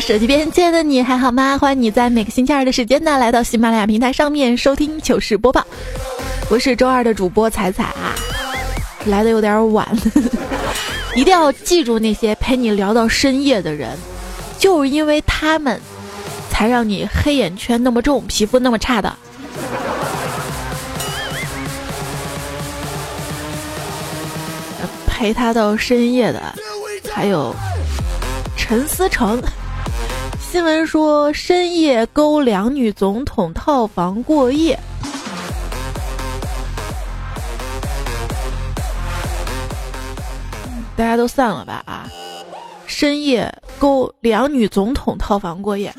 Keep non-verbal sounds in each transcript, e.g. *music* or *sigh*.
手机边亲爱的你还好吗？欢迎你在每个星期二的时间呢，来到喜马拉雅平台上面收听糗事播报。我是周二的主播彩彩啊，来的有点晚，一定要记住那些陪你聊到深夜的人，就是因为他们，才让你黑眼圈那么重，皮肤那么差的。陪他到深夜的，还有陈思成。新闻说深夜勾两女总统套房过夜，大家都散了吧啊！深夜勾两女总统套房过夜，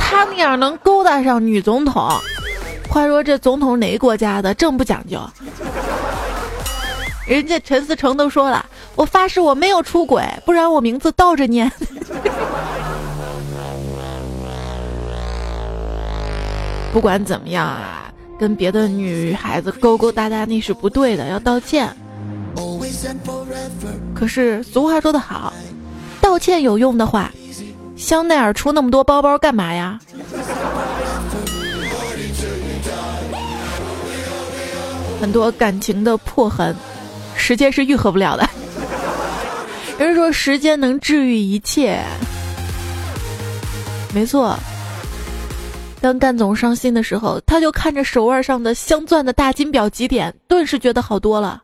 他那样能勾搭上女总统？话说这总统哪个国家的？这么不讲究？人家陈思成都说了，我发誓我没有出轨，不然我名字倒着念。不管怎么样啊，跟别的女孩子勾勾搭搭那是不对的，要道歉。可是俗话说得好，道歉有用的话，香奈儿出那么多包包干嘛呀？很多感情的破痕。时间是愈合不了的。人说时间能治愈一切，没错。当干总伤心的时候，他就看着手腕上的镶钻的大金表几点，顿时觉得好多了。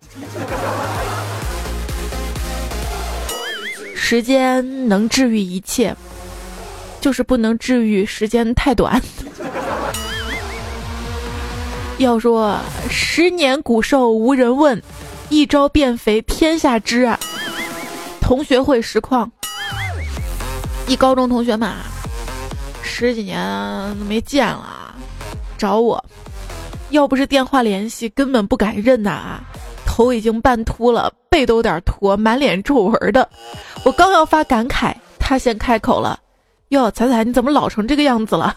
时间能治愈一切，就是不能治愈时间太短。*laughs* 要说十年古兽无人问。一朝变肥天下知啊！同学会实况，一高中同学嘛，十几年没见了，找我，要不是电话联系，根本不敢认呐。头已经半秃了，背都有点驼，满脸皱纹的。我刚要发感慨，他先开口了：“哟，彩彩，你怎么老成这个样子了？”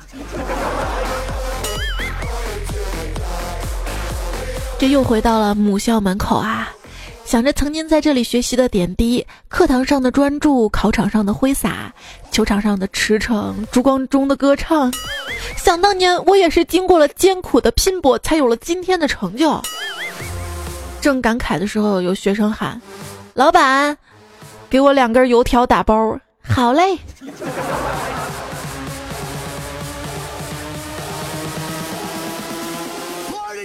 这又回到了母校门口啊，想着曾经在这里学习的点滴，课堂上的专注，考场上的挥洒，球场上的驰骋，烛光中的歌唱。想当年，我也是经过了艰苦的拼搏，才有了今天的成就。正感慨的时候，有学生喊：“老板，给我两根油条打包。”好嘞。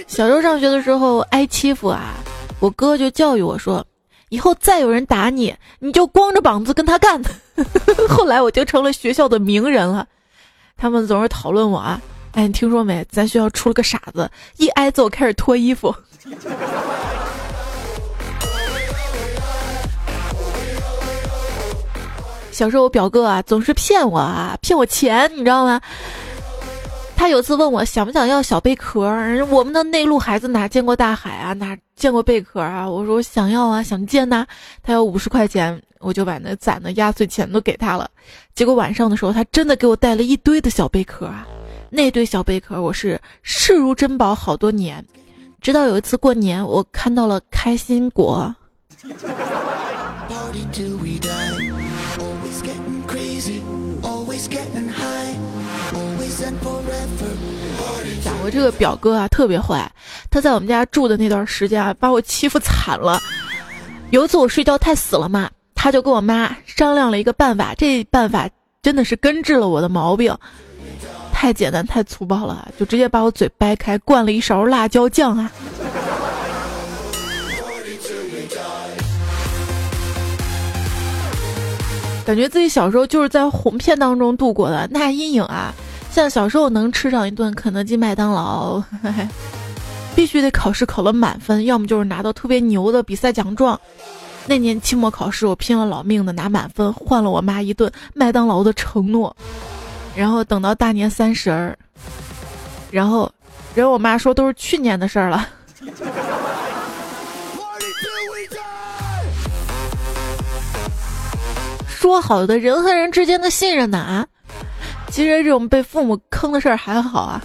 小时候上学的时候挨欺负啊，我哥就教育我说，以后再有人打你，你就光着膀子跟他干。*laughs* 后来我就成了学校的名人了，他们总是讨论我啊，哎，你听说没？咱学校出了个傻子，一挨揍开始脱衣服。*laughs* 小时候我表哥啊总是骗我啊，骗我钱，你知道吗？他有一次问我想不想要小贝壳，我们的内陆孩子哪见过大海啊，哪见过贝壳啊？我说我想要啊，想见呐。他要五十块钱，我就把那攒的压岁钱都给他了。结果晚上的时候，他真的给我带了一堆的小贝壳啊。那堆小贝壳我是视如珍宝好多年，直到有一次过年，我看到了开心果。这个表哥啊特别坏，他在我们家住的那段时间啊，把我欺负惨了。有一次我睡觉太死了嘛，他就跟我妈商量了一个办法，这办法真的是根治了我的毛病，太简单太粗暴了，就直接把我嘴掰开，灌了一勺辣椒酱啊。感觉自己小时候就是在哄骗当中度过的，那阴影啊。像小时候能吃上一顿肯德基、麦当劳，必须得考试考了满分，要么就是拿到特别牛的比赛奖状。那年期末考试，我拼了老命的拿满分，换了我妈一顿麦当劳的承诺。然后等到大年三十儿，然后，人我妈说都是去年的事儿了。*laughs* 说好的人和人之间的信任呢？啊？其实这种被父母坑的事儿还好啊，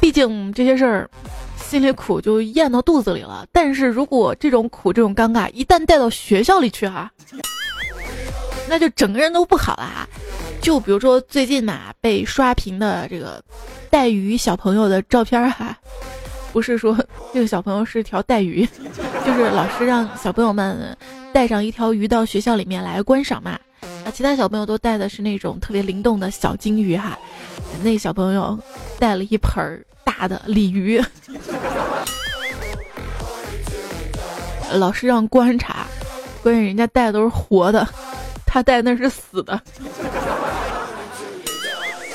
毕竟这些事儿心里苦就咽到肚子里了。但是如果这种苦、这种尴尬一旦带到学校里去啊，那就整个人都不好啦。就比如说最近嘛，被刷屏的这个带鱼小朋友的照片哈，不是说这个小朋友是条带鱼，*laughs* 就是老师让小朋友们带上一条鱼到学校里面来观赏嘛。啊，其他小朋友都带的是那种特别灵动的小金鱼哈，那小朋友带了一盆儿大的鲤鱼。老师让观察，关键人家带的都是活的，他带那是死的。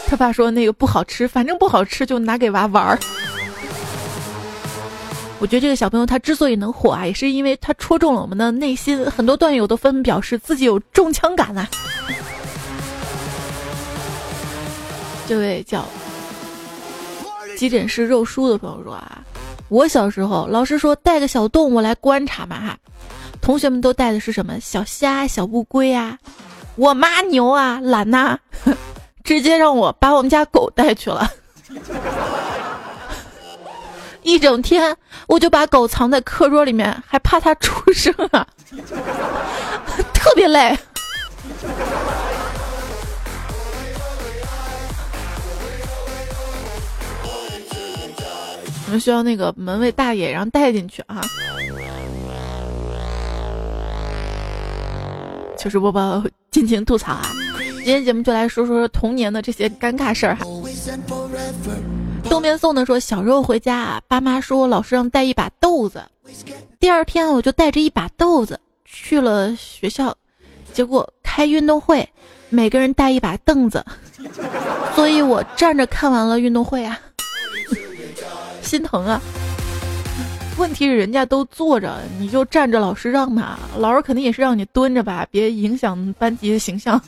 他爸说那个不好吃，反正不好吃就拿给娃玩儿。我觉得这个小朋友他之所以能火啊，也是因为他戳中了我们的内心。很多段友都纷纷表示自己有中枪感呐。这位叫急诊室肉叔的朋友说啊。我小时候，老师说带个小动物来观察嘛哈，同学们都带的是什么小虾、小乌龟啊，我妈牛啊，懒呐，*laughs* 直接让我把我们家狗带去了，一整天我就把狗藏在课桌里面，还怕它出声啊，*laughs* 特别累。我们需要那个门卫大爷，然后带进去啊。糗事播报，尽情吐槽啊！今天节目就来说说童年的这些尴尬事儿哈。东边送的说，小时候回家，爸妈说老师让带一把豆子，第二天我就带着一把豆子去了学校，结果开运动会，每个人带一把凳子，*laughs* 所以我站着看完了运动会啊。*laughs* 心疼啊！问题是人家都坐着，你就站着，老师让嘛？老师肯定也是让你蹲着吧，别影响班级的形象。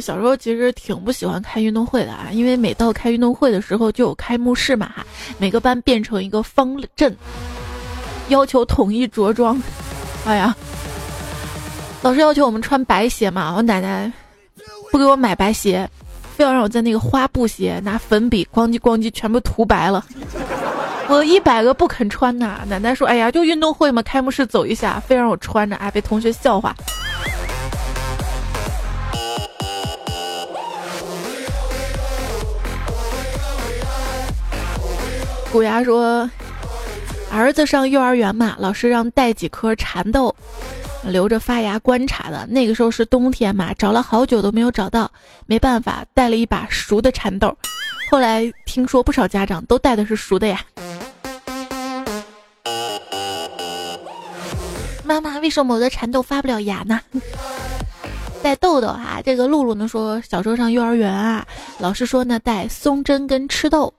小时候其实挺不喜欢开运动会的啊，因为每到开运动会的时候就有开幕式嘛，每个班变成一个方阵，要求统一着装。哎呀，老师要求我们穿白鞋嘛，我奶奶。不给我买白鞋，非要让我在那个花布鞋拿粉笔咣叽咣叽全部涂白了。我一百个不肯穿呐，奶奶说：“哎呀，就运动会嘛，开幕式走一下，非让我穿着，哎，被同学笑话。”虎牙说：“儿子上幼儿园嘛，老师让带几颗蚕豆。”留着发芽观察的那个时候是冬天嘛，找了好久都没有找到，没办法带了一把熟的蚕豆。后来听说不少家长都带的是熟的呀。妈妈，为什么我的蚕豆发不了芽呢？带豆豆哈，这个露露呢说小时候上幼儿园啊，老师说呢带松针跟赤豆。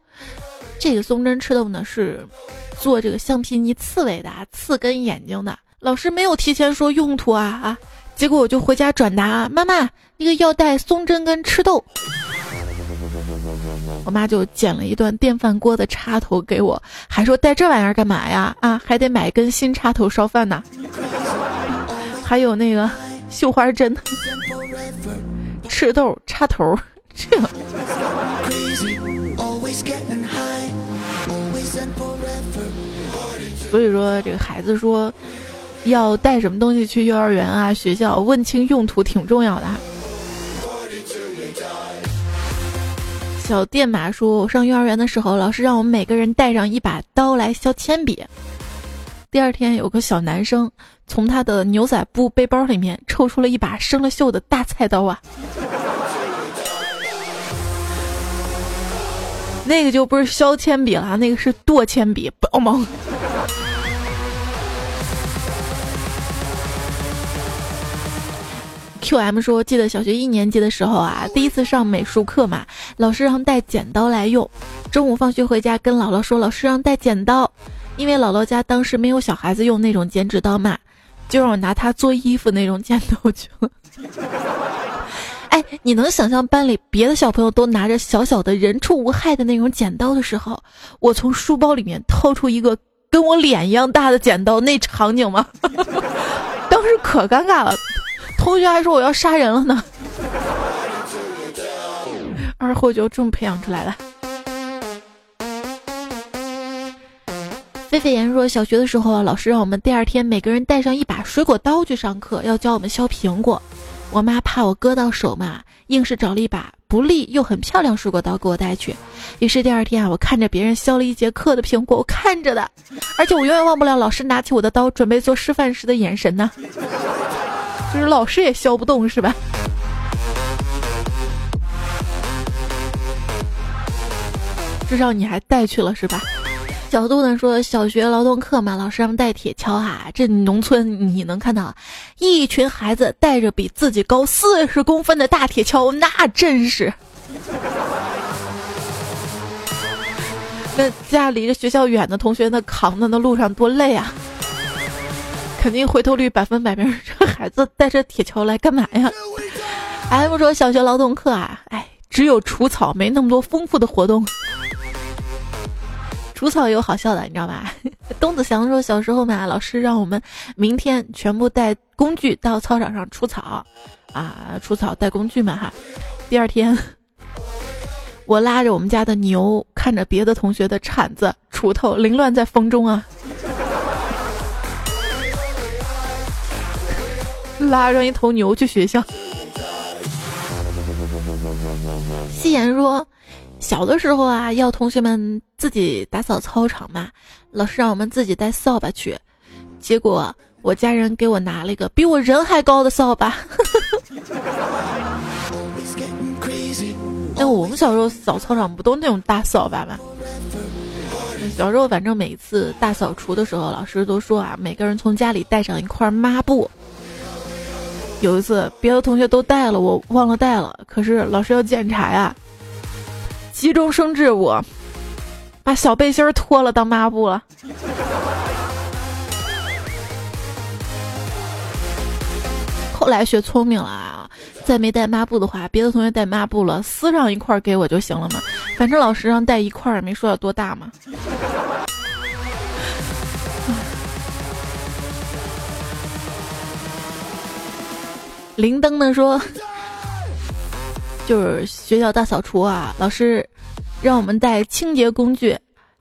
这个松针赤豆呢是做这个橡皮泥刺猬的，刺跟眼睛的。老师没有提前说用途啊啊！结果我就回家转达妈妈，那个要带松针跟赤豆。我妈就剪了一段电饭锅的插头给我，还说带这玩意儿干嘛呀？啊，还得买根新插头烧饭呢。还有那个绣花针、*laughs* 赤豆插头，这。所以说，这个孩子说。要带什么东西去幼儿园啊？学校问清用途挺重要的。小电马说：“我上幼儿园的时候，老师让我们每个人带上一把刀来削铅笔。第二天，有个小男生从他的牛仔布背包里面抽出了一把生了锈的大菜刀啊！那个就不是削铅笔了，那个是剁铅笔，不要忙。” Q M 说：“记得小学一年级的时候啊，第一次上美术课嘛，老师让带剪刀来用。中午放学回家跟姥姥说，老师让带剪刀，因为姥姥家当时没有小孩子用那种剪纸刀嘛，就让我拿它做衣服那种剪刀去了。哎，你能想象班里别的小朋友都拿着小小的人畜无害的那种剪刀的时候，我从书包里面掏出一个跟我脸一样大的剪刀那场景吗？*laughs* 当时可尴尬了。”同学还说我要杀人了呢，*laughs* 二货就这么培养出来了。菲菲言说，小学的时候，老师让我们第二天每个人带上一把水果刀去上课，要教我们削苹果。我妈怕我割到手嘛，硬是找了一把不利又很漂亮水果刀给我带去。于是第二天啊，我看着别人削了一节课的苹果，我看着的，而且我永远忘不了老师拿起我的刀准备做示范时的眼神呢。*laughs* 就是老师也削不动是吧？至少你还带去了是吧？小度呢说，小学劳动课嘛，老师让带铁锹哈。这农村你能看到，一群孩子带着比自己高四十公分的大铁锹，那真是。那家离着学校远的同学，那扛的那路上多累啊！肯定回头率百分百。这孩子带着铁锹来干嘛呀？M 说，小学劳动课啊，哎，只有除草，没那么多丰富的活动。除草有好笑的，你知道吧？*laughs* 东子祥说，小时候嘛，老师让我们明天全部带工具到操场上除草，啊，除草带工具嘛哈。第二天，*laughs* 我拉着我们家的牛，看着别的同学的铲子、锄头凌乱在风中啊，*laughs* 拉着一头牛去学校。夕颜说。小的时候啊，要同学们自己打扫操场嘛，老师让我们自己带扫把去，结果我家人给我拿了一个比我人还高的扫把。那，我们小时候扫操场不都那种大扫把吗？小时候反正每次大扫除的时候，老师都说啊，每个人从家里带上一块抹布。有一次别的同学都带了，我忘了带了，可是老师要检查呀。急中生智，我把小背心脱了当抹布了。*laughs* 后来学聪明了啊，再没带抹布的话，别的同学带抹布了，撕上一块给我就行了嘛。反正老师让带一块，也没说要多大嘛。*laughs* 铃灯呢说。就是学校大扫除啊，老师让我们带清洁工具。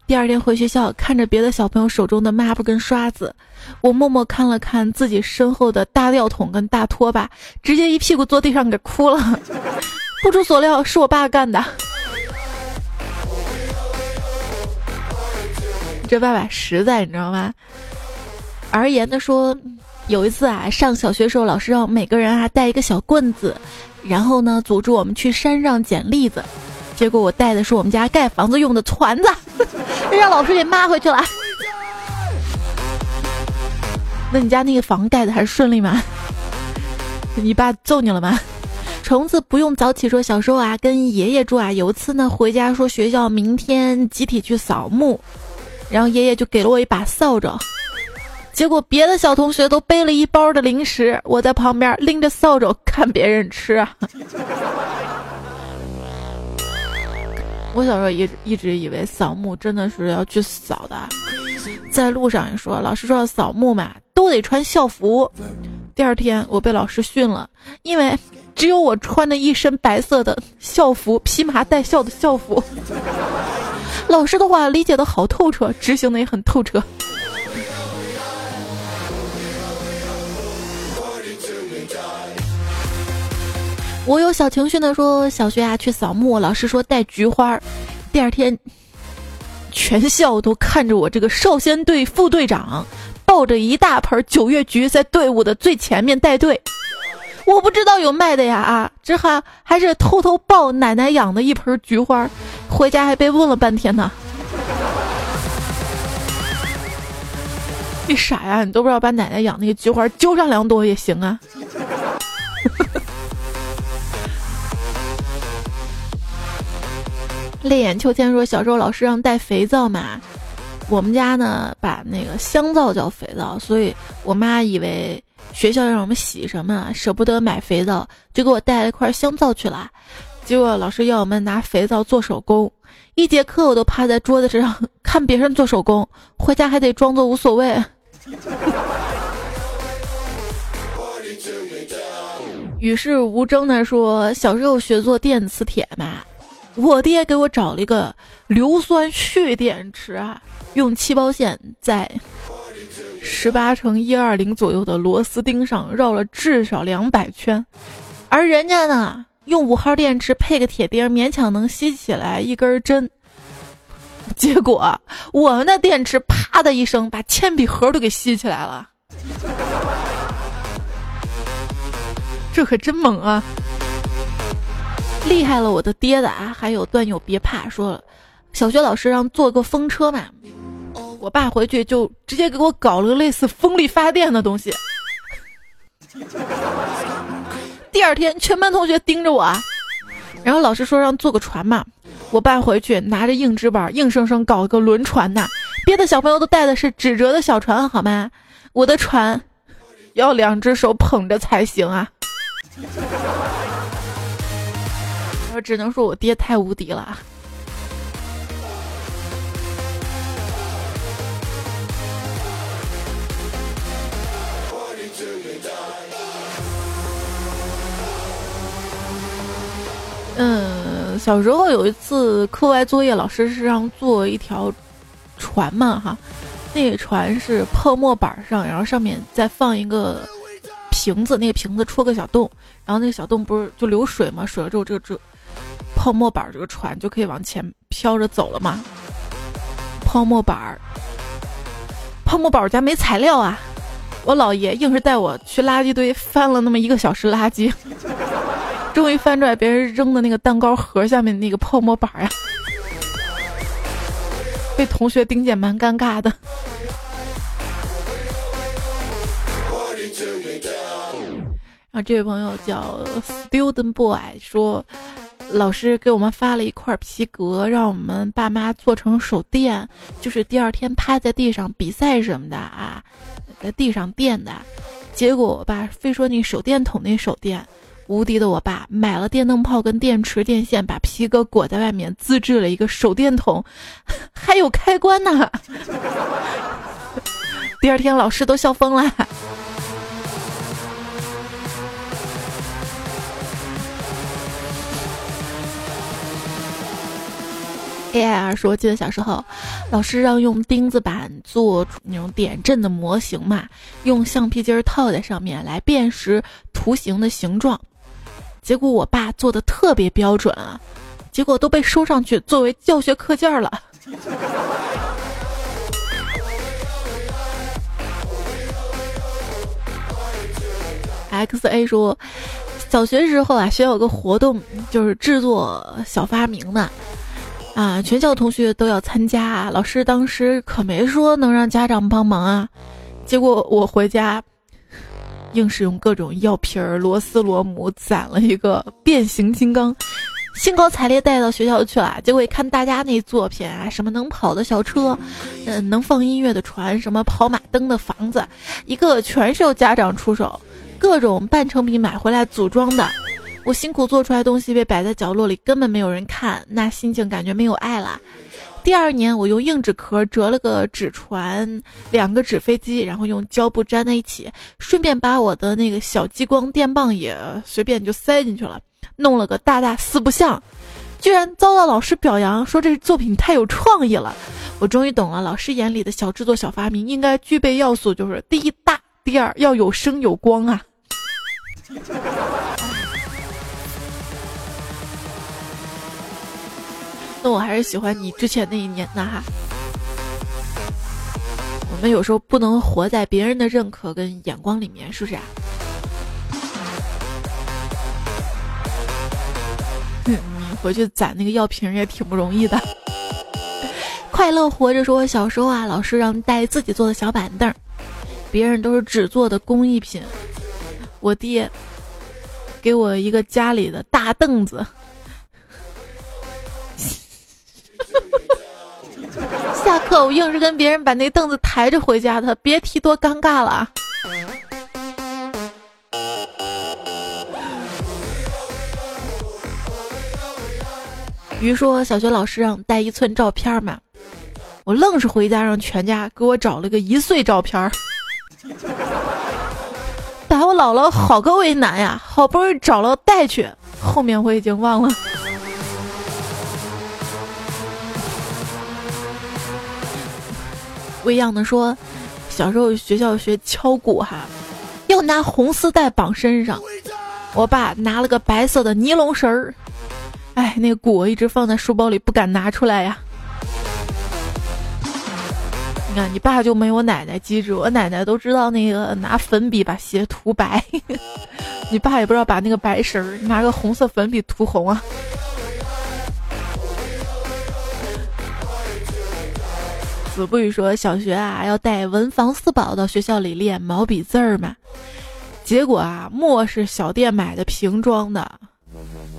第二天回学校，看着别的小朋友手中的抹布跟刷子，我默默看了看自己身后的大吊桶跟大拖把，直接一屁股坐地上给哭了。*laughs* 不出所料，是我爸干的。这爸爸实在，你知道吗？而言的说，有一次啊，上小学时候，老师让每个人啊带一个小棍子。然后呢，组织我们去山上捡栗子，结果我带的是我们家盖房子用的椽子，*laughs* 让老师给骂回去了。那你家那个房盖的还顺利吗？你爸揍你了吗？虫子不用早起说，小时候啊跟爷爷住啊，有一次呢回家说学校明天集体去扫墓，然后爷爷就给了我一把扫帚。结果别的小同学都背了一包的零食，我在旁边拎着扫帚看别人吃。我小时候一一直以为扫墓真的是要去扫的，在路上也说老师说要扫墓嘛，都得穿校服。第二天我被老师训了，因为只有我穿的一身白色的校服，披麻戴孝的校服。老师的话理解的好透彻，执行的也很透彻。我有小情绪呢，说小学啊去扫墓，老师说带菊花。第二天，全校都看着我这个少先队副队长抱着一大盆九月菊在队伍的最前面带队。我不知道有卖的呀啊，这还还是偷偷抱奶奶养的一盆菊花，回家还被问了半天呢。你傻呀？你都不知道把奶奶养那个菊花揪上两朵也行啊。泪眼秋千说：“小时候老师让带肥皂嘛，我们家呢把那个香皂叫肥皂，所以我妈以为学校让我们洗什么，舍不得买肥皂，就给我带了一块香皂去了。结果老师要我们拿肥皂做手工，一节课我都趴在桌子上 *laughs* 看别人做手工，回家还得装作无所谓。”与世无争的说：“小时候学做电磁铁嘛。”我爹给我找了一个硫酸蓄电池啊，用气包线在十八乘一二零左右的螺丝钉上绕了至少两百圈，而人家呢，用五号电池配个铁钉，勉强能吸起来一根针。结果我们的电池啪的一声把铅笔盒都给吸起来了，这可真猛啊！厉害了我的爹的啊！还有段友别怕，说了，小学老师让坐个风车嘛，我爸回去就直接给我搞了个类似风力发电的东西。*laughs* 第二天全班同学盯着我，然后老师说让坐个船嘛。我爸回去拿着硬纸板，硬生生搞个轮船呐。别的小朋友都带的是纸折的小船，好吗？我的船要两只手捧着才行啊！我只能说我爹太无敌了。嗯。小时候有一次课外作业，老师是让做一条船嘛，哈，那个船是泡沫板上，然后上面再放一个瓶子，那个瓶子戳个小洞，然后那个小洞不是就流水嘛，水了之后这个这泡沫板这个船就可以往前飘着走了嘛。泡沫板儿，泡沫板儿家没材料啊，我姥爷硬是带我去垃圾堆翻了那么一个小时垃圾。*laughs* 终于翻出来别人扔的那个蛋糕盒下面那个泡沫板呀，被同学盯见蛮尴尬的。然后这位朋友叫 Student Boy 说，老师给我们发了一块皮革，让我们爸妈做成手电，就是第二天趴在地上比赛什么的啊，在地上垫的。结果我爸非说那手电筒那手电。无敌的我爸买了电灯泡跟电池电线，把皮革裹在外面，自制了一个手电筒，还有开关呢。*laughs* 第二天老师都笑疯了。A I R 说，记得小时候，老师让用钉子板做那种点阵的模型嘛，用橡皮筋套在上面来辨识图形的形状。结果我爸做的特别标准啊，结果都被收上去作为教学课件了。X A 说，小学时候啊，学校有个活动，就是制作小发明呢，啊全校同学都要参加，老师当时可没说能让家长帮忙啊，结果我回家。硬是用各种药瓶儿、螺丝、螺母攒了一个变形金刚，兴高采烈带到学校去了。结果一看大家那作品啊，什么能跑的小车，嗯，能放音乐的船，什么跑马灯的房子，一个全是由家长出手，各种半成品买回来组装的。我辛苦做出来东西被摆在角落里，根本没有人看，那心情感觉没有爱了。第二年，我用硬纸壳折了个纸船，两个纸飞机，然后用胶布粘在一起，顺便把我的那个小激光电棒也随便就塞进去了，弄了个大大四不像，居然遭到老师表扬，说这作品太有创意了。我终于懂了，老师眼里的小制作、小发明应该具备要素，就是第一大，第二要有声有光啊。那我还是喜欢你之前那一年的哈。我们有时候不能活在别人的认可跟眼光里面，是不是啊？你回去攒那个药瓶也挺不容易的。快乐活着说，小时候啊，老师让带自己做的小板凳，别人都是纸做的工艺品，我爹给我一个家里的大凳子。*laughs* 下课我硬是跟别人把那凳子抬着回家的，别提多尴尬了。鱼说小学老师让带一寸照片嘛，我愣是回家让全家给我找了个一岁照片，打我姥姥好个为难呀，好不容易找了带去，后面我已经忘了。不一样的说，小时候学校学敲鼓哈，要拿红丝带绑身上，我爸拿了个白色的尼龙绳儿，哎，那个鼓一直放在书包里不敢拿出来呀。你看，你爸就没我奶奶机智，我奶奶都知道那个拿粉笔把鞋涂白，你爸也不知道把那个白绳儿拿个红色粉笔涂红啊。子不语说小学啊要带文房四宝到学校里练毛笔字儿嘛，结果啊墨是小店买的瓶装的，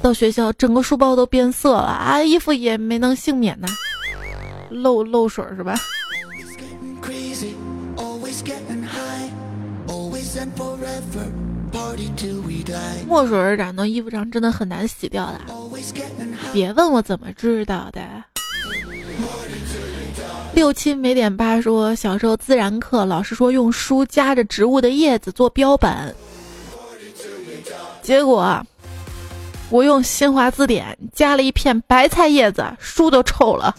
到学校整个书包都变色了啊，衣服也没能幸免呢，漏漏水是吧？墨水染到衣服上真的很难洗掉的，别问我怎么知道的。六七没点八说，小时候自然课老师说用书夹着植物的叶子做标本，结果我用新华字典夹了一片白菜叶子，书都臭了。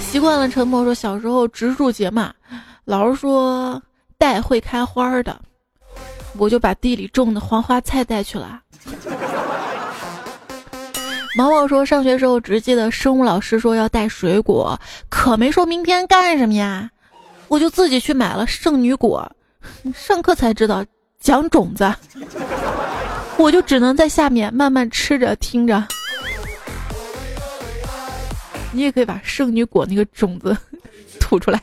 习惯了沉默，说小时候植树节嘛，老师说。带会开花的，我就把地里种的黄花菜带去了。*laughs* 毛毛说，上学时候只记得生物老师说要带水果，可没说明天干什么呀。我就自己去买了圣女果，上课才知道讲种子，我就只能在下面慢慢吃着听着。你也可以把圣女果那个种子吐出来。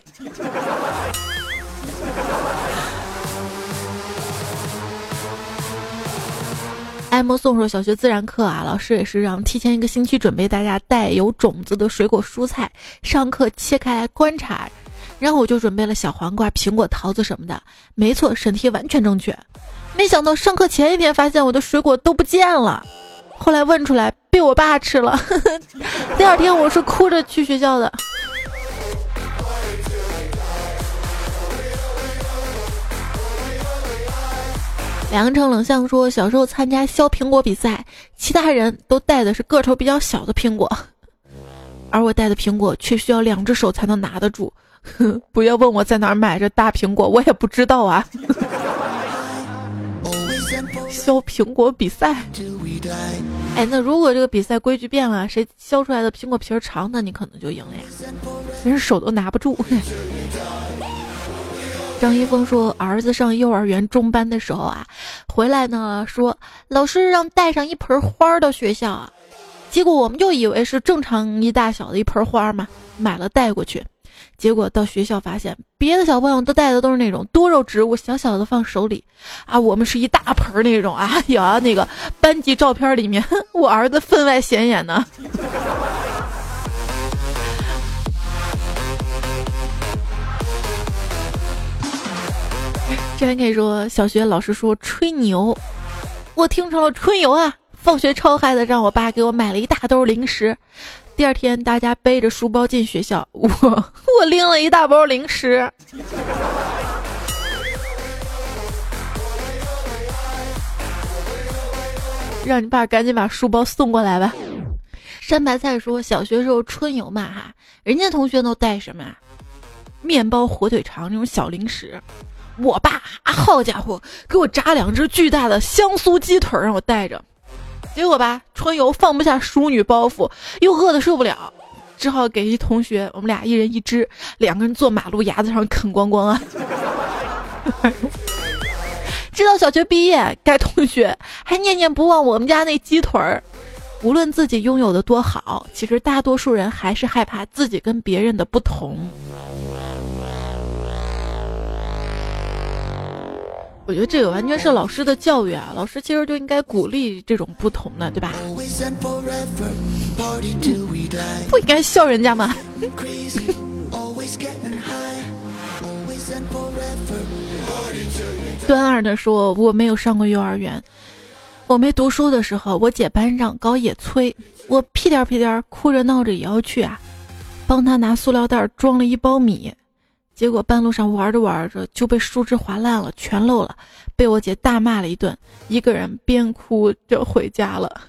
爱莫送说，小学自然课啊，老师也是让提前一个星期准备大家带有种子的水果蔬菜，上课切开来观察。然后我就准备了小黄瓜、苹果、桃子什么的。没错，审题完全正确。没想到上课前一天发现我的水果都不见了，后来问出来被我爸吃了。*laughs* 第二天我是哭着去学校的。两城冷笑说：“小时候参加削苹果比赛，其他人都带的是个头比较小的苹果，而我带的苹果却需要两只手才能拿得住。不要问我在哪儿买这大苹果，我也不知道啊。*laughs* 削苹果比赛，哎，那如果这个比赛规矩变了，谁削出来的苹果皮儿长那，你可能就赢了呀。人手都拿不住。”张一峰说：“儿子上幼儿园中班的时候啊，回来呢说老师让带上一盆花到学校啊，结果我们就以为是正常一大小的一盆花嘛，买了带过去，结果到学校发现别的小朋友都带的都是那种多肉植物，小小的放手里，啊，我们是一大盆那种啊，有啊那个班级照片里面，我儿子分外显眼呢。”这边可以说，小学老师说吹牛，我听成了春游啊！放学超嗨的，让我爸给我买了一大兜零食。第二天，大家背着书包进学校，我 *laughs* 我拎了一大包零食，让你爸赶紧把书包送过来吧。山白菜说，小学时候春游嘛哈，人家同学都带什么啊？面包、火腿肠那种小零食。我爸，好家伙，给我炸两只巨大的香酥鸡腿让我带着，结果吧，春游放不下淑女包袱，又饿得受不了，只好给一同学，我们俩一人一只，两个人坐马路牙子上啃光光啊。*laughs* 直到小学毕业，该同学还念念不忘我们家那鸡腿儿。无论自己拥有的多好，其实大多数人还是害怕自己跟别人的不同。我觉得这个完全是老师的教育啊！老师其实就应该鼓励这种不同的，对吧？不应该笑人家吗？*laughs* 端二的说：“我没有上过幼儿园，我没读书的时候，我姐班长搞野炊，我屁颠屁颠哭着闹着也要去啊，帮他拿塑料袋装了一包米。”结果半路上玩着玩着就被树枝划烂了，全漏了，被我姐大骂了一顿，一个人边哭着回家了。*laughs*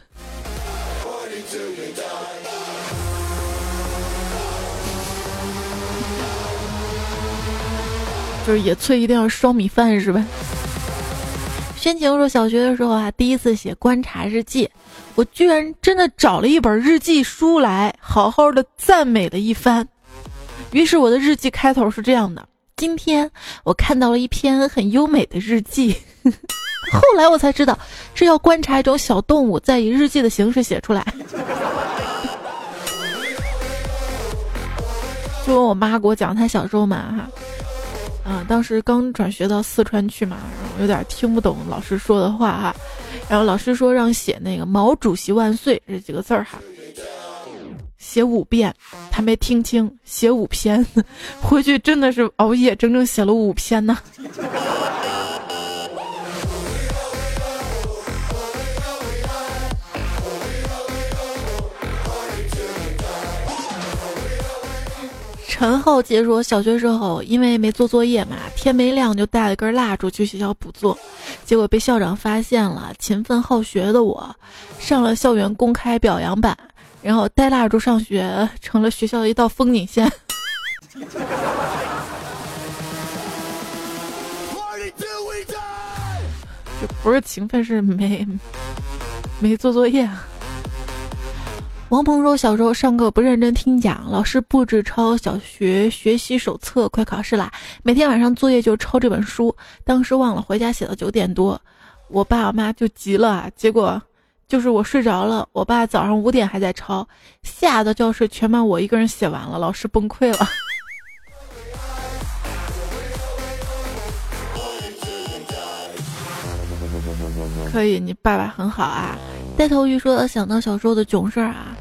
就是野炊一定要烧米饭是吧？宣晴说小学的时候啊，第一次写观察日记，我居然真的找了一本日记书来好好的赞美了一番。于是我的日记开头是这样的：今天我看到了一篇很优美的日记。*laughs* 后来我才知道，是要观察一种小动物，再以日记的形式写出来。*laughs* 就我妈给我讲她小时候嘛哈。啊，当时刚转学到四川去嘛，然后有点听不懂老师说的话哈，然后老师说让写那个“毛主席万岁”这几个字儿哈，写五遍，他没听清，写五篇，*laughs* 回去真的是熬夜整整写了五篇呢。陈浩杰说，小学时候因为没做作业嘛，天没亮就带了根蜡烛去学校补做，结果被校长发现了。勤奋好学的我，上了校园公开表扬版，然后带蜡烛上学成了学校的一道风景线。*laughs* 这不是勤奋，是没没做作业。王鹏说：“小时候上课不认真听讲，老师布置抄小学学习手册，快考试啦！每天晚上作业就抄这本书。当时忘了回家写到九点多，我爸我妈就急了。结果就是我睡着了，我爸早上五点还在抄，吓得教室全班我一个人写完了，老师崩溃了。*laughs* 可以，你爸爸很好啊。”呆头鱼说：“想到小时候的囧事儿啊，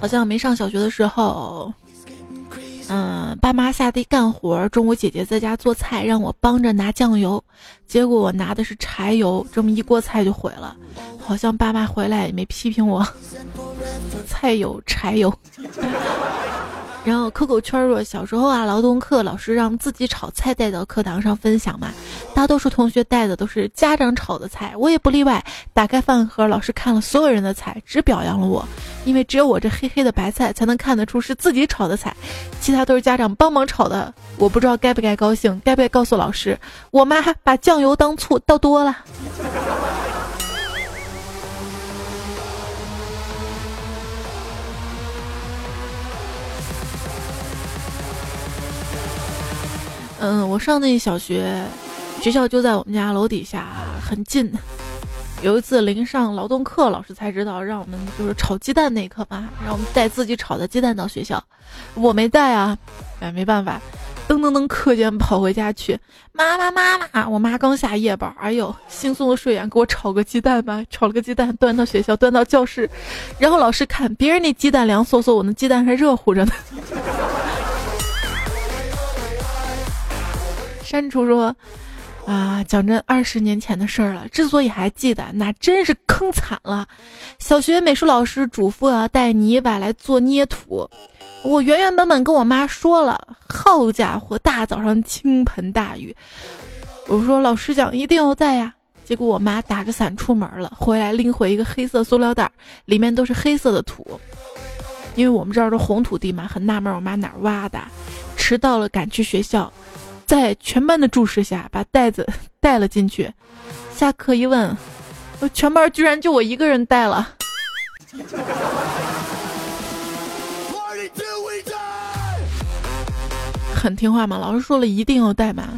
好像没上小学的时候，嗯，爸妈下地干活，中午姐姐在家做菜，让我帮着拿酱油，结果我拿的是柴油，这么一锅菜就毁了。好像爸妈回来也没批评我，*laughs* 菜有柴油。”然后 QQ 圈说，小时候啊，劳动课老师让自己炒菜带到课堂上分享嘛，大多数同学带的都是家长炒的菜，我也不例外。打开饭盒，老师看了所有人的菜，只表扬了我，因为只有我这黑黑的白菜才能看得出是自己炒的菜，其他都是家长帮忙炒的。我不知道该不该高兴，该不该告诉老师，我妈把酱油当醋倒多了。嗯，我上那小学，学校就在我们家楼底下，很近。有一次临上劳动课，老师才知道让我们就是炒鸡蛋那一刻嘛，让我们带自己炒的鸡蛋到学校。我没带啊，哎，没办法，噔噔噔，课间跑回家去。妈妈妈妈，我妈刚下夜班，哎呦，惺忪的睡眼，给我炒个鸡蛋吧，炒了个鸡蛋，端到学校，端到教室。然后老师看，别人那鸡蛋凉飕飕，我那鸡蛋还热乎着呢。删除说：“啊，讲这二十年前的事儿了。之所以还记得，那真是坑惨了。小学美术老师嘱咐要带泥巴来做捏土，我原原本本跟我妈说了。好家伙，大早上倾盆大雨，我说老师讲一定要带呀。结果我妈打着伞出门了，回来拎回一个黑色塑料袋，里面都是黑色的土。因为我们这儿的红土地嘛，很纳闷我妈哪儿挖的。迟到了，赶去学校。”在全班的注视下，把袋子 *laughs* 带了进去。下课一问，全班居然就我一个人带了。很听话嘛，老师说了一定要带嘛。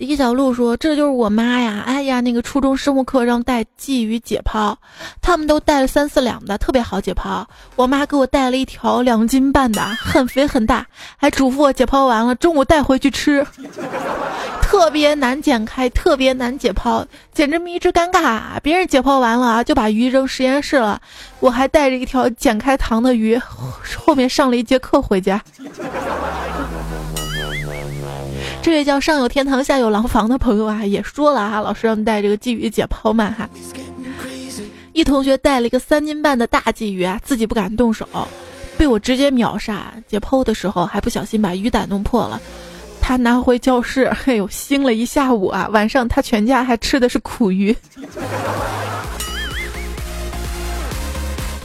李小璐说：“这就是我妈呀！哎呀，那个初中生物课让带鲫鱼解剖，他们都带了三四两的，特别好解剖。我妈给我带了一条两斤半的，很肥很大，还嘱咐我解剖完了中午带回去吃。*laughs* 特别难剪开，特别难解剖，简直迷之尴尬。别人解剖完了就把鱼扔实验室了，我还带着一条剪开膛的鱼，后面上了一节课回家。”这位叫上有天堂下有廊房的朋友啊，也说了哈，老师让带这个鲫鱼解剖嘛哈。一同学带了一个三斤半的大鲫鱼啊，自己不敢动手，被我直接秒杀。解剖的时候还不小心把鱼胆弄破了，他拿回教室，哎呦，腥了一下午啊！晚上他全家还吃的是苦鱼。*laughs*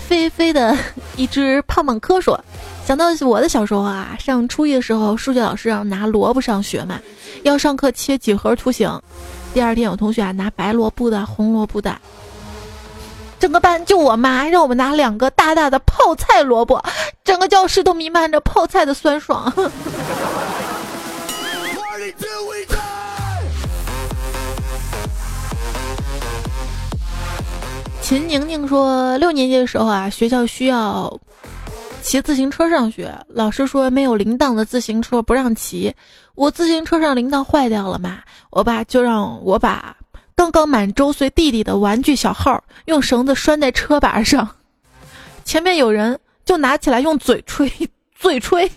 飞飞的一只胖胖科说：“想到我的小时候啊，上初一的时候，数学老师让拿萝卜上学嘛，要上课切几何图形。第二天有同学啊拿白萝卜的、红萝卜的，整个班就我妈让我们拿两个大大的泡菜萝卜，整个教室都弥漫着泡菜的酸爽。*laughs* ”秦宁宁说，六年级的时候啊，学校需要骑自行车上学，老师说没有铃铛的自行车不让骑。我自行车上铃铛坏掉了嘛，我爸就让我把刚刚满周岁弟弟的玩具小号用绳子拴在车把上，前面有人就拿起来用嘴吹，*laughs* 嘴吹。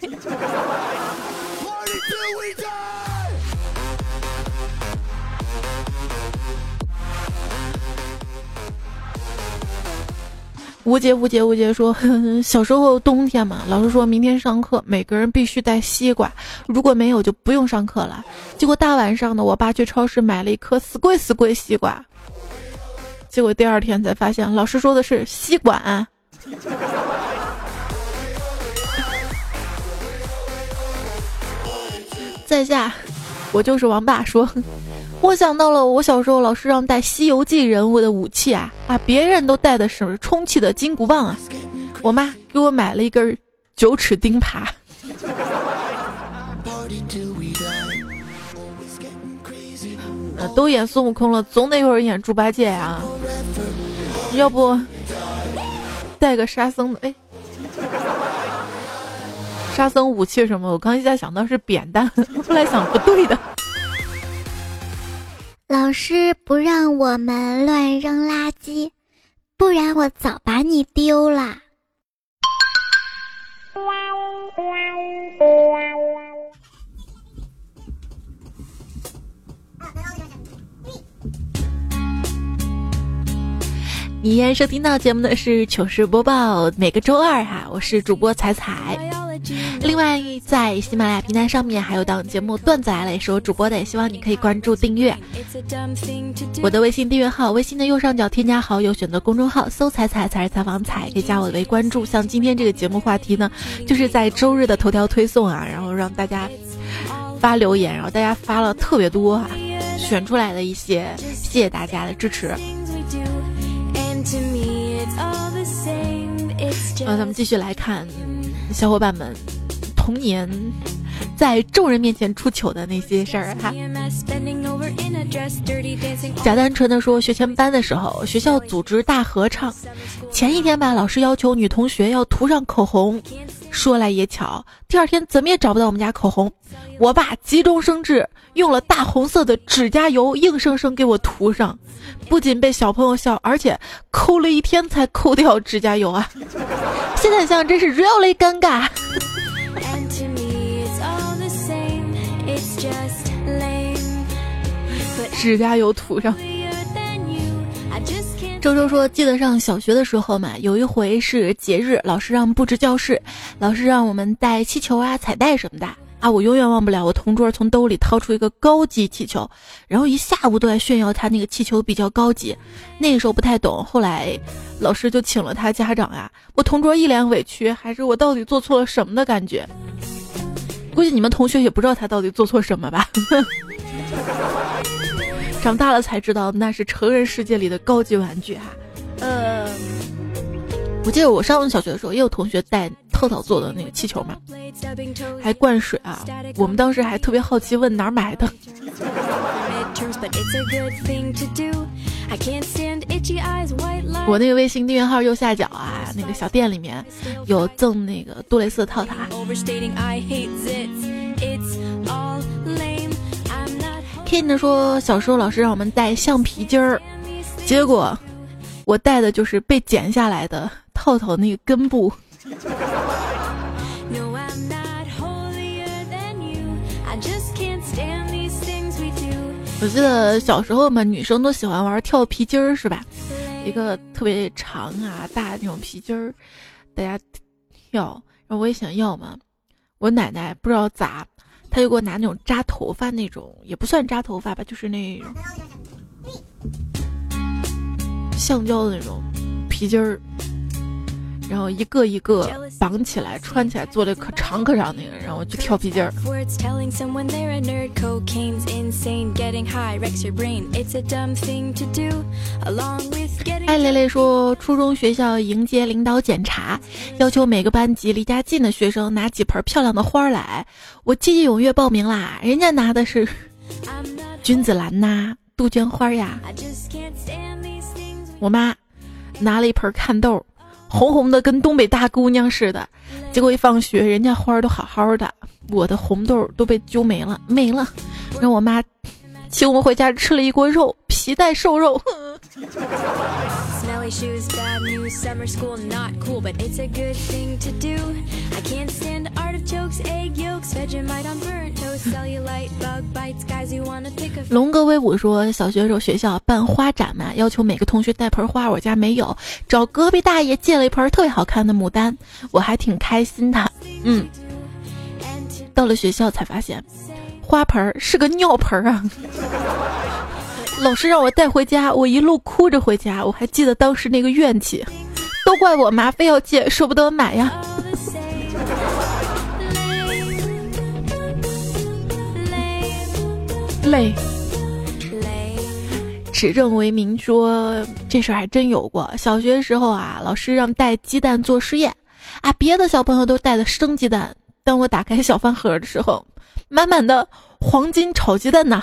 吴杰，吴杰，吴杰说，*laughs* 小时候冬天嘛，老师说明天上课，每个人必须带西瓜，如果没有就不用上课了。结果大晚上的，我爸去超市买了一颗死贵死贵西瓜，结果第二天才发现，老师说的是吸管。*laughs* 在下，我就是王爸说。我想到了，我小时候老师让带《西游记》人物的武器啊啊！别人都带的是充气的金箍棒啊，我妈给我买了一根九齿钉耙。*laughs* 都演孙悟空了，总得有人演猪八戒呀。要不带个沙僧的？哎，沙僧武器什么？我刚一下想到是扁担，后来想不对的。老师不让我们乱扔垃圾，不然我早把你丢了。你依然收听到节目的是糗事播报，每个周二哈，我是主播彩彩。另外，在喜马拉雅平台上面还有档节目《段子来了》，也是我主播的，也希望你可以关注订阅我的微信订阅号。微信的右上角添加好友，选择公众号，搜“彩彩才是采访彩”，可以加我为关注。像今天这个节目话题呢，就是在周日的头条推送啊，然后让大家发留言，然后大家发了特别多啊，选出来的一些，谢谢大家的支持。然后咱们继续来看。小伙伴们，童年在众人面前出糗的那些事儿哈。假单纯的说，学前班的时候，学校组织大合唱，前一天吧，老师要求女同学要涂上口红。说来也巧，第二天怎么也找不到我们家口红，我爸急中生智，用了大红色的指甲油，硬生生给我涂上。不仅被小朋友笑，而且抠了一天才抠掉指甲油啊！现在想真是 really 尴尬。指甲油涂上。周周说：“记得上小学的时候嘛，有一回是节日，老师让布置教室，老师让我们带气球啊、彩带什么的啊。我永远忘不了，我同桌从兜里掏出一个高级气球，然后一下午都在炫耀他那个气球比较高级。那个时候不太懂，后来老师就请了他家长呀。我同桌一脸委屈，还是我到底做错了什么的感觉。估计你们同学也不知道他到底做错什么吧。*laughs* ”长大了才知道那是成人世界里的高级玩具哈，呃，我记得我上小学的时候也有同学带套套做的那个气球嘛，还灌水啊，我们当时还特别好奇问哪儿买的。我那个微信订阅号右下角啊，那个小店里面有赠那个杜蕾斯的套套。King 说，小时候老师让我们带橡皮筋儿，结果我带的就是被剪下来的套套那个根部。我记得小时候嘛，女生都喜欢玩跳皮筋儿，是吧？一个特别长啊大那种皮筋儿，大家跳，然后我也想要嘛。我奶奶不知道咋。她就给我拿那种扎头发那种，也不算扎头发吧，就是那种橡胶的那种皮筋儿。然后一个一个绑起来穿起来，做的可长可长那个，然后就跳皮筋儿。艾蕾蕾说，初中学校迎接领导检查，要求每个班级离家近的学生拿几盆漂亮的花来。我积极踊跃报名啦，人家拿的是君子兰呐、杜鹃花呀。我妈拿了一盆看豆。红红的，跟东北大姑娘似的。结果一放学，人家花儿都好好的，我的红豆都被揪没了，没了。让我妈请我们回家吃了一锅肉，皮带瘦肉。龙哥威武说，小学时候学校办花展嘛，要求每个同学带盆花，我家没有，找隔壁大爷借了一盆特别好看的牡丹，我还挺开心的。嗯，到了学校才发现，花盆是个尿盆啊。*laughs* 老师让我带回家，我一路哭着回家。我还记得当时那个怨气，都怪我妈非要借，舍不得买呀。累，指正为民说这事儿还真有过。小学时候啊，老师让带鸡蛋做实验，啊，别的小朋友都带的生鸡蛋，当我打开小饭盒的时候，满满的黄金炒鸡蛋呐。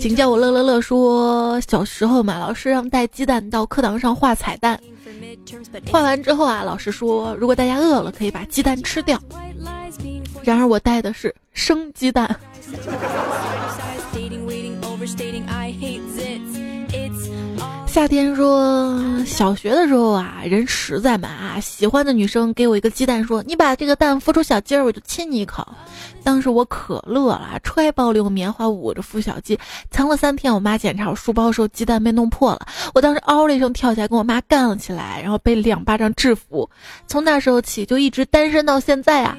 请叫我乐乐乐说，小时候嘛，老师让带鸡蛋到课堂上画彩蛋，画完之后啊，老师说如果大家饿了，可以把鸡蛋吃掉。然而我带的是生鸡蛋。夏天说，小学的时候啊，人实在嘛啊，喜欢的女生给我一个鸡蛋，说你把这个蛋孵出小鸡儿，我就亲你一口。当时我可乐了，揣包里用棉花捂着孵小鸡，藏了三天。我妈检查我书包的时候，鸡蛋被弄破了。我当时嗷的一声跳起来跟我妈干了起来，然后被两巴掌制服。从那时候起就一直单身到现在啊。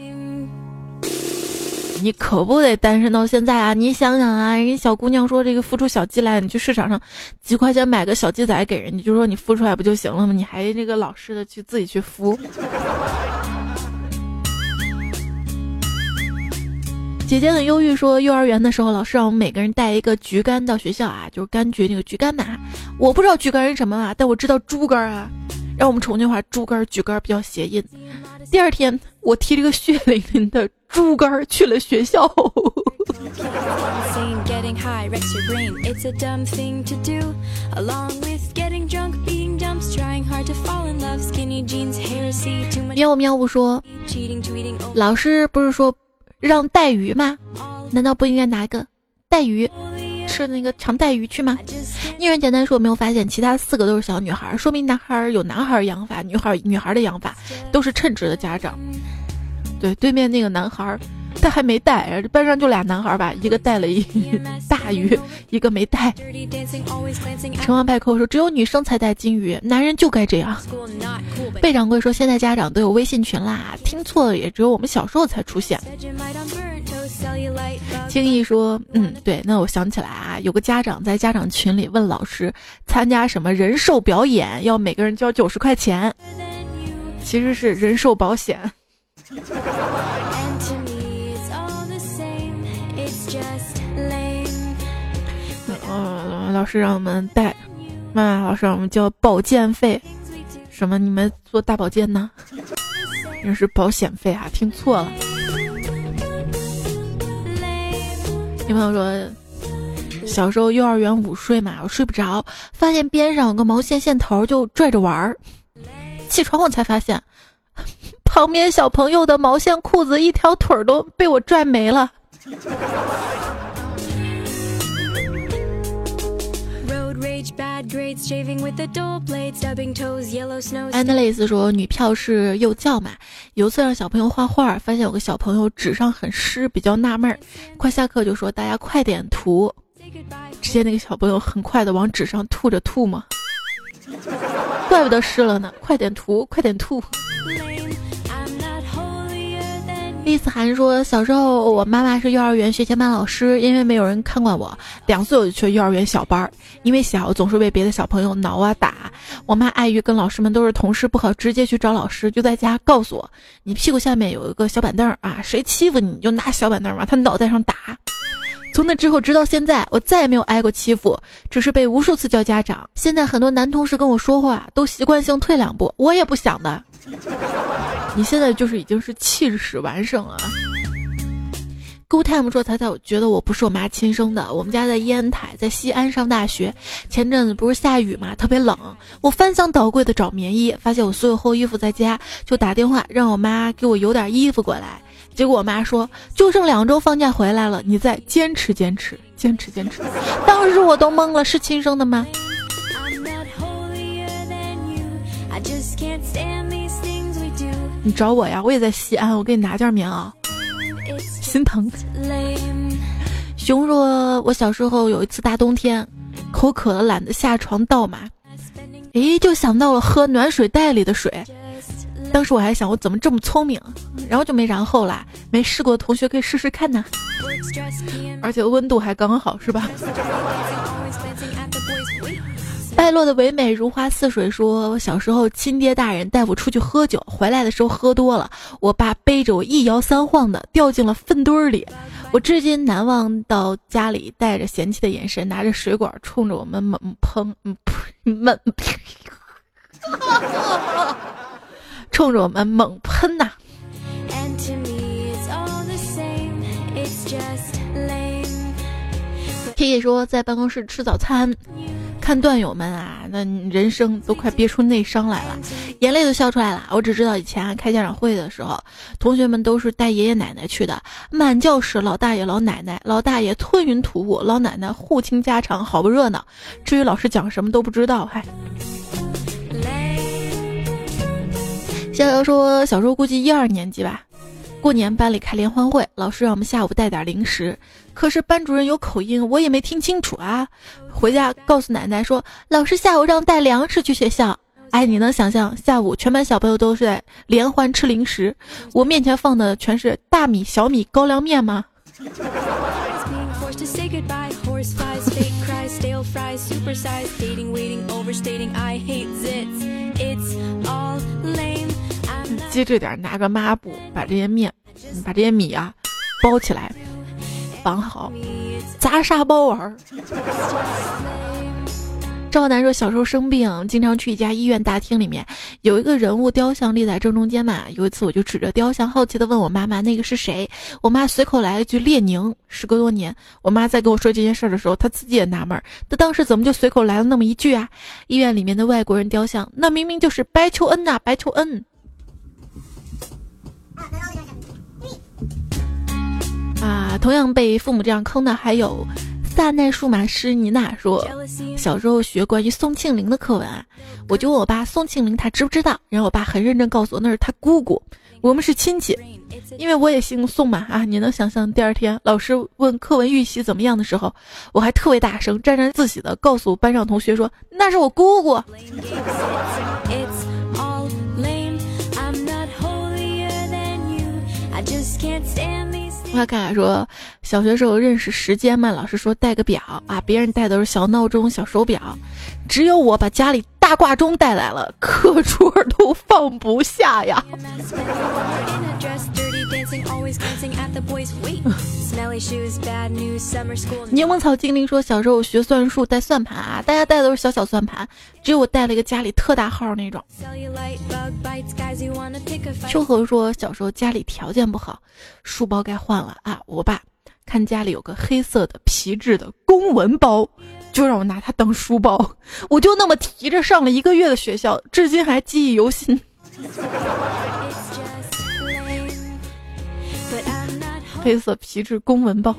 你可不得单身到现在啊！你想想啊，人家小姑娘说这个孵出小鸡来，你去市场上几块钱买个小鸡仔给人家，就说你孵出来不就行了吗？你还这个老实的去自己去孵。姐姐很忧郁，说幼儿园的时候，老师让我们每个人带一个橘干到学校啊，就是柑橘那个橘干嘛。我不知道橘干是什么啊，但我知道猪肝啊。让我们重庆话，猪肝、举肝比较谐音。第二天，我提着个血淋淋的猪肝去了学校。喵喵呜说，老师不是说让带鱼吗？难道不应该拿个带鱼？吃那个长带鱼去吗？聂远简单说，没有发现其他四个都是小女孩，说明男孩有男孩养法，女孩女孩的养法，都是称职的家长。对，对面那个男孩。他还没带，班上就俩男孩吧，一个带了一 *laughs* 大鱼，一个没带。成王败寇说：“只有女生才带金鱼，男人就该这样。”贝掌柜说：“现在家长都有微信群啦，听错了也只有我们小时候才出现。”轻易说：“嗯，对，那我想起来啊，有个家长在家长群里问老师，参加什么人寿表演要每个人交九十块钱，其实是人寿保险。”老师让我们带，妈妈老师让我们交保健费，什么？你们做大保健呢？那是保险费啊，听错了。女朋友说，小时候幼儿园午睡嘛，我睡不着，发现边上有个毛线线头，就拽着玩儿。起床我才发现，旁边小朋友的毛线裤子一条腿都被我拽没了。安德雷斯说：“女票是幼教嘛，有次让小朋友画画，发现有个小朋友纸上很湿，比较纳闷儿。快下课就说大家快点涂，只见那个小朋友很快的往纸上吐着吐嘛。怪不得湿了呢，快点涂，快点吐。丽思涵说：“小时候，我妈妈是幼儿园学前班老师，因为没有人看管我，两岁我就去幼儿园小班儿。因为小，总是被别的小朋友挠啊打。我妈碍于跟老师们都是同事，不好直接去找老师，就在家告诉我：你屁股下面有一个小板凳啊，谁欺负你，你就拿小板凳往他脑袋上打。从那之后，直到现在，我再也没有挨过欺负，只是被无数次叫家长。现在很多男同事跟我说话，都习惯性退两步，我也不想的。” *laughs* 你现在就是已经是气势完胜了。Good time 说：“彩彩，我觉得我不是我妈亲生的。我们家在烟台，在西安上大学。前阵子不是下雨嘛，特别冷。我翻箱倒柜的找棉衣，发现我所有厚衣服在家，就打电话让我妈给我邮点衣服过来。结果我妈说，就剩两周放假回来了，你再坚持坚持，坚持坚持。当时我都懵了，是亲生的吗？”你找我呀，我也在西安，我给你拿件棉袄。心疼。熊说，我小时候有一次大冬天，口渴了，懒得下床倒嘛，诶，就想到了喝暖水袋里的水。当时我还想，我怎么这么聪明？然后就没然后了。没试过的同学可以试试看呢。而且温度还刚好，是吧？败落的唯美如花似水说：“我小时候亲爹大人带我出去喝酒，回来的时候喝多了，我爸背着我一摇三晃的掉进了粪堆里。我至今难忘到家里带着嫌弃的眼神，拿着水管冲着我们猛喷，*laughs* 猛，冲着我们猛喷呐。” K K 说在办公室吃早餐。看段友们啊，那人生都快憋出内伤来了，眼泪都笑出来了。我只知道以前开家长会的时候，同学们都是带爷爷奶奶去的，满教室老大爷老奶奶，老大爷吞云吐雾，老奶奶互倾家常，好不热闹。至于老师讲什么都不知道，嗨。逍遥说，小时候估计一二年级吧。过年班里开联欢会，老师让我们下午带点零食，可是班主任有口音，我也没听清楚啊。回家告诉奶奶说，老师下午让带粮食去学校。哎，你能想象下午全班小朋友都是在联欢吃零食，我面前放的全是大米、小米、高粱面吗？机智点，拿个抹布把这些面、把这些米啊包起来，绑好，砸沙包玩。赵楠说，小时候生病，经常去一家医院大厅里面，有一个人物雕像立在正中间嘛。有一次，我就指着雕像，好奇的问我妈妈：“那个是谁？”我妈随口来了一句：“列宁。”时隔多年，我妈在跟我说这件事的时候，她自己也纳闷，她当时怎么就随口来了那么一句啊？医院里面的外国人雕像，那明明就是白求恩呐，白求恩。啊，同样被父母这样坑的还有萨奈数码师尼娜说，小时候学关于宋庆龄的课文啊，我就问我爸宋庆龄他知不知道，然后我爸很认真告诉我那是他姑姑，我们是亲戚，因为我也姓宋嘛啊，你能想象第二天老师问课文预习怎么样的时候，我还特别大声沾沾自喜的告诉班上同学说那是我姑姑。快看说，小学时候认识时间嘛，老师说带个表啊，别人带都是小闹钟、小手表，只有我把家里大挂钟带来了，课桌都放不下呀。柠檬草精灵说：“小时候学算术带算盘啊，大家带的都是小小算盘，只有我带了一个家里特大号那种。”秋禾说：“小时候家里条件不好，书包该换了啊。我爸看家里有个黑色的皮质的公文包，就让我拿它当书包，我就那么提着上了一个月的学校，至今还记忆犹新。”黑色皮质公文包。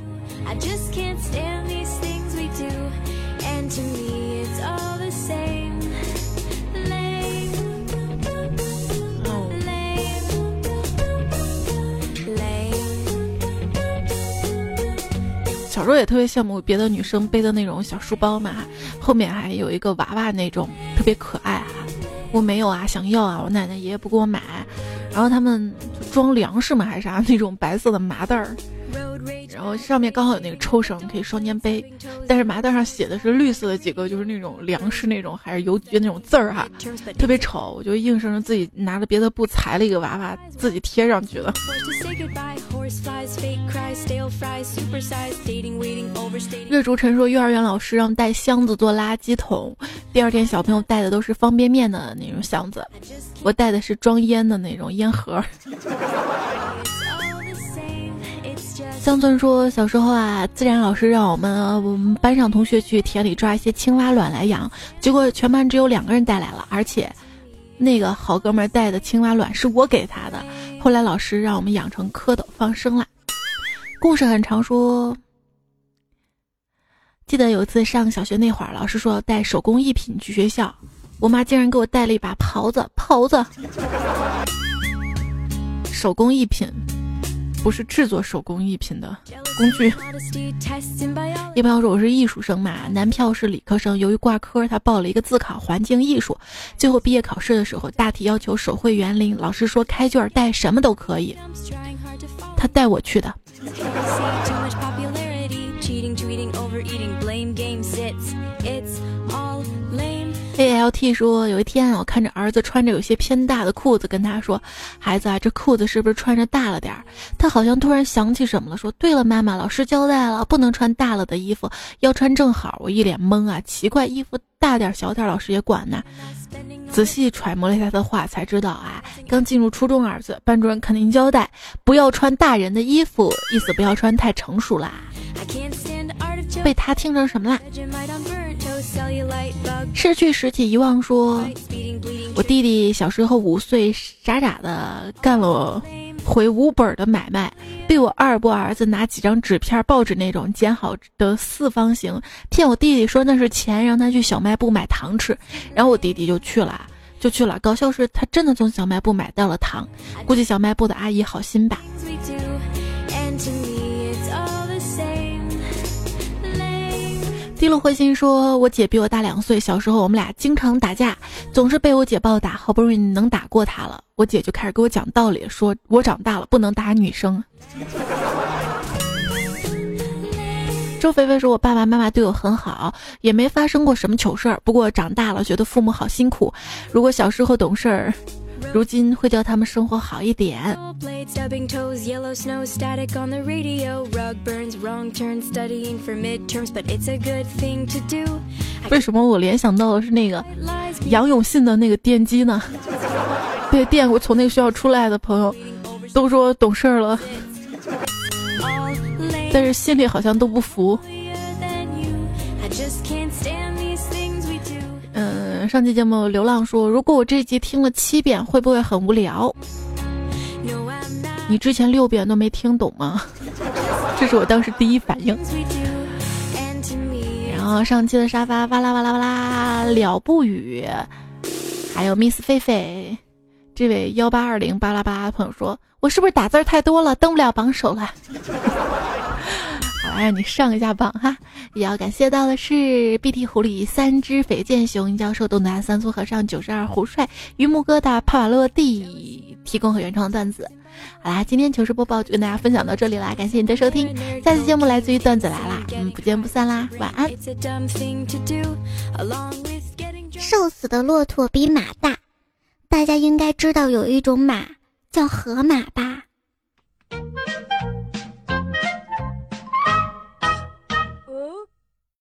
小时候也特别羡慕别的女生背的那种小书包嘛，后面还有一个娃娃那种特特别可爱啊。我没有啊，想要啊，我奶奶爷爷不给我买，然后他们装粮食嘛还是啥 *laughs* 那种白色的麻袋儿。然后上面刚好有那个抽绳，可以双肩背。但是麻袋上写的是绿色的几个，就是那种粮食那种，还是邮局那种字儿哈，特别丑。我就硬生生自己拿着别的布裁了一个娃娃，自己贴上去的。瑞竹晨说，幼儿园老师让带箱子做垃圾桶，第二天小朋友带的都是方便面的那种箱子，我带的是装烟的那种烟盒。乡村说，小时候啊，自然老师让我们我们班上同学去田里抓一些青蛙卵来养，结果全班只有两个人带来了，而且那个好哥们带的青蛙卵是我给他的。后来老师让我们养成蝌蚪放生啦。故事很长，说记得有一次上小学那会儿，老师说要带手工艺品去学校，我妈竟然给我带了一把刨子，刨子，*laughs* 手工艺品。不是制作手工艺品的工具。一朋友说我是艺术生嘛，男票是理科生，由于挂科，他报了一个自考环境艺术，最后毕业考试的时候，大题要求手绘园林，老师说开卷带什么都可以，他带我去的。A L T 说，有一天我看着儿子穿着有些偏大的裤子，跟他说：“孩子啊，这裤子是不是穿着大了点儿？”他好像突然想起什么了，说：“对了，妈妈，老师交代了，不能穿大了的衣服，要穿正好。”我一脸懵啊，奇怪，衣服大点小点，老师也管呢。仔细揣摩了一下他的话，才知道啊，刚进入初中儿子，班主任肯定交代不要穿大人的衣服，意思不要穿太成熟啦。被他听成什么啦？失去实体遗忘说，我弟弟小时候五岁，傻傻的干了回五本的买卖，被我二伯儿子拿几张纸片、报纸那种剪好的四方形，骗我弟弟说那是钱，让他去小卖部买糖吃，然后我弟弟就去了，就去了。搞笑是他真的从小卖部买到了糖，估计小卖部的阿姨好心吧。低落灰心说：“我姐比我大两岁，小时候我们俩经常打架，总是被我姐暴打，好不容易能打过她了，我姐就开始给我讲道理，说我长大了不能打女生。”周菲菲说：“我爸爸妈妈对我很好，也没发生过什么糗事儿，不过长大了觉得父母好辛苦，如果小时候懂事儿。”如今会叫他们生活好一点。为什么我联想到的是那个杨永信的那个电击呢？对电我从那个学校出来的朋友都说懂事儿了，但是心里好像都不服。上期节目，流浪说：“如果我这集听了七遍，会不会很无聊？你之前六遍都没听懂吗？” *laughs* 这是我当时第一反应。然后上期的沙发哇啦哇啦哇啦了不语，还有 Miss 菲菲，这位幺八二零巴拉巴拉朋友说：“我是不是打字太多了，登不了榜首了？”让你上一下榜哈。也要感谢到的是 BT 狐狸、三只匪剑熊、殷教授、东南三粗和尚、九十二胡帅、榆木疙瘩、帕瓦洛蒂提供和原创段子。好啦，今天糗事播报就跟大家分享到这里啦，感谢你的收听。下期节目来自于段子来啦，嗯，不见不散啦，晚安。瘦死的骆驼比马大，大家应该知道有一种马叫河马吧？